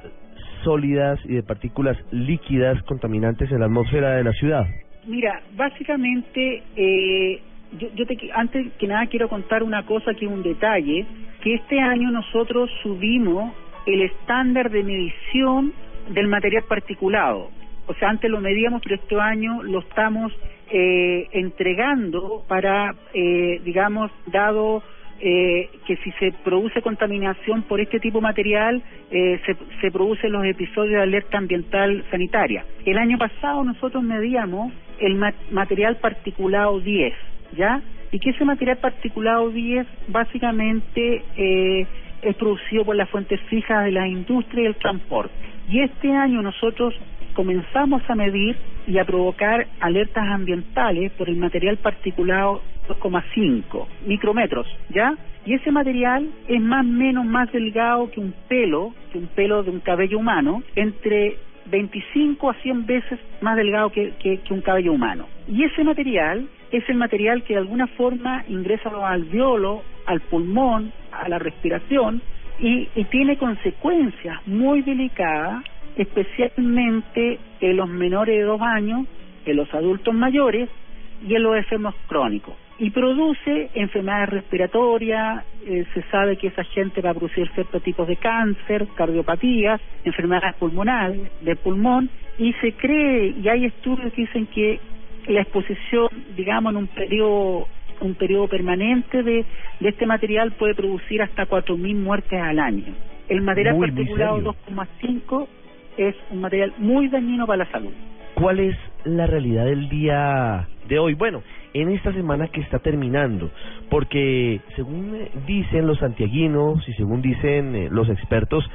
sólidas y de partículas líquidas contaminantes en la atmósfera de la ciudad? Mira, básicamente, eh, yo, yo te, antes que nada quiero contar una cosa que es un detalle, que este año nosotros subimos el estándar de medición del material particulado. O sea, antes lo medíamos, pero este año lo estamos eh, entregando para, eh, digamos, dado eh, que si se produce contaminación por este tipo de material, eh, se, se producen los episodios de alerta ambiental sanitaria. El año pasado nosotros medíamos el ma- material particulado 10, ¿ya? Y que ese material particulado 10 básicamente eh, es producido por las fuentes fijas de la industria y el transporte. Y este año nosotros comenzamos a medir y a provocar alertas ambientales por el material particulado 2,5 micrómetros, ¿ya? Y ese material es más o menos más delgado que un pelo, que un pelo de un cabello humano, entre 25 a 100 veces más delgado que, que, que un cabello humano. Y ese material es el material que de alguna forma ingresa a los alveolos, al pulmón, a la respiración y, y tiene consecuencias muy delicadas, especialmente en los menores de dos años, en los adultos mayores y en los enfermos crónicos. Y produce enfermedades respiratorias, eh, se sabe que esa gente va a producir ciertos tipos de cáncer, cardiopatías, enfermedades pulmonares, del pulmón, y se cree, y hay estudios que dicen que la exposición, digamos, en un periodo un periodo permanente de, de este material puede producir hasta 4.000 muertes al año. El material Muy, particulado serio. 2,5 es un material muy dañino para la salud. ¿Cuál es la realidad del día de hoy? Bueno, en esta semana que está terminando, porque según dicen los santiaguinos y según dicen eh, los expertos,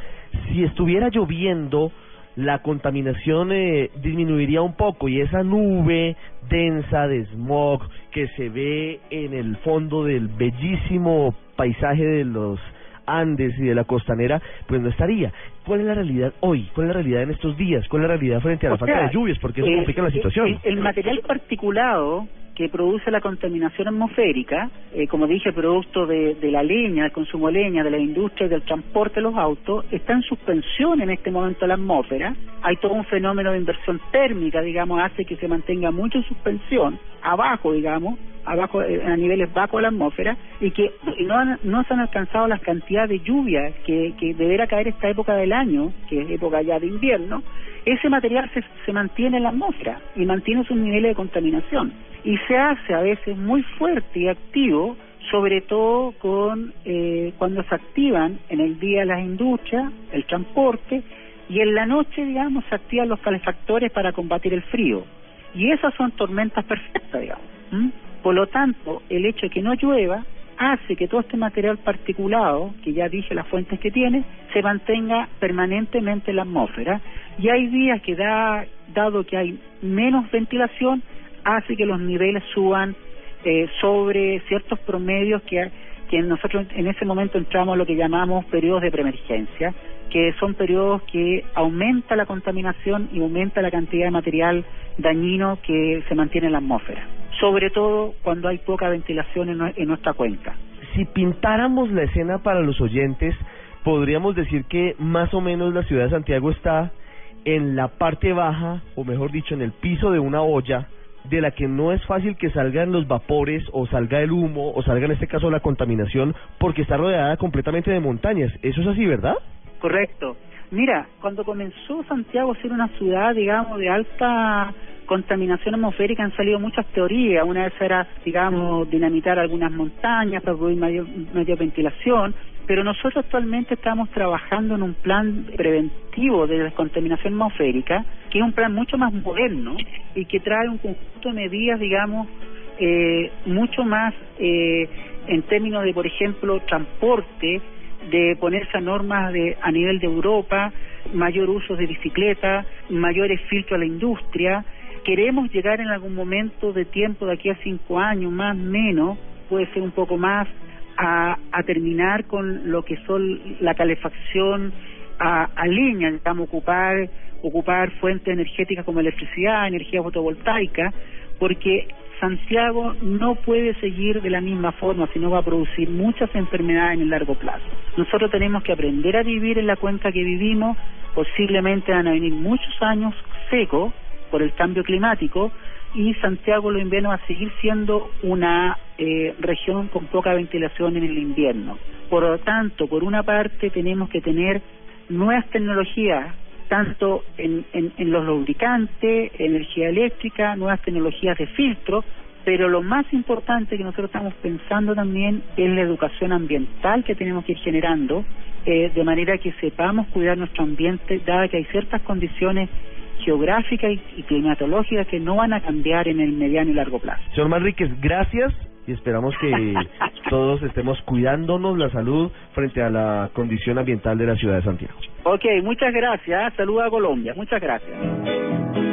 si estuviera lloviendo, la contaminación eh, disminuiría un poco y esa nube densa de smog que se ve en el fondo del bellísimo paisaje de los Andes y de la costanera, pues no estaría. ¿Cuál es la realidad hoy? ¿Cuál es la realidad en estos días? ¿Cuál es la realidad frente a la O falta sea, de lluvias? Porque eso eh, complica la eh, situación. El, el material particulado que produce la contaminación atmosférica, eh, como dije, producto de, de la leña, del consumo de leña, de la industria y del transporte de los autos, está en suspensión en este momento en la atmósfera. Hay todo un fenómeno de inversión térmica, digamos, hace que se mantenga mucho en suspensión, abajo, digamos, abajo eh, a niveles bajos de la atmósfera y que no, han- no se han alcanzado las cantidades de lluvia que, que deberá caer esta época del año, que es época ya de invierno, ese material se, se mantiene en la atmósfera y mantiene sus niveles de contaminación y se hace a veces muy fuerte y activo sobre todo con eh, cuando se activan en el día las industrias, el transporte y en la noche, digamos, se activan los calefactores para combatir el frío. Y esas son tormentas perfectas, digamos. ¿m? Por lo tanto, el hecho de que no llueva hace que todo este material particulado, que ya dije las fuentes que tiene, se mantenga permanentemente en la atmósfera. Y hay días que, da, dado que hay menos ventilación, hace que los niveles suban eh, sobre ciertos promedios que, que nosotros en ese momento entramos a lo que llamamos periodos de preemergencia, que son periodos que aumenta la contaminación y aumenta la cantidad de material dañino que se mantiene en la atmósfera, sobre todo cuando hay poca ventilación en, en nuestra cuenca. Si pintáramos la escena para los oyentes, podríamos decir que más o menos la ciudad de Santiago está en la parte baja, o mejor dicho, en el piso de una olla, de la que no es fácil que salgan los vapores, o salga el humo, o salga en este caso la contaminación, porque está rodeada completamente de montañas. ¿Eso es así, verdad? Correcto. Mira, cuando comenzó Santiago a ser una ciudad, digamos, de alta contaminación atmosférica han salido muchas teorías. Una de esas era, digamos, dinamitar algunas montañas para producir mayor, mayor ventilación. Pero nosotros actualmente estamos trabajando en un plan preventivo de descontaminación atmosférica, que es un plan mucho más moderno y que trae un conjunto de medidas, digamos, eh, mucho más eh, en términos de, por ejemplo, transporte, de ponerse a normas de, a nivel de Europa, mayor uso de bicicleta, mayores filtros a la industria. Queremos llegar en algún momento de tiempo, de aquí a cinco años, más o menos, puede ser un poco más, a, a terminar con lo que son la calefacción a, a leña, digamos, ocupar, ocupar fuentes energéticas como electricidad, energía fotovoltaica, porque Santiago no puede seguir de la misma forma, sino va a producir muchas enfermedades en el largo plazo. Nosotros tenemos que aprender a vivir en la cuenca que vivimos, posiblemente van a venir muchos años secos por el cambio climático y Santiago los inviernos va a seguir siendo una eh, región con poca ventilación en el invierno. Por lo tanto, por una parte tenemos que tener nuevas tecnologías tanto en, en, los lubricantes, energía eléctrica, nuevas tecnologías de filtro, pero lo más importante que nosotros estamos pensando también es la educación ambiental que tenemos que ir generando, eh, de manera que sepamos cuidar nuestro ambiente, dada que hay ciertas condiciones geográficas y, y climatológicas que no van a cambiar en el mediano y largo plazo. Señor Manríquez, gracias y esperamos que todos estemos cuidándonos la salud frente a la condición ambiental de la ciudad de Santiago. Ok, muchas gracias. A Colombia. Muchas gracias.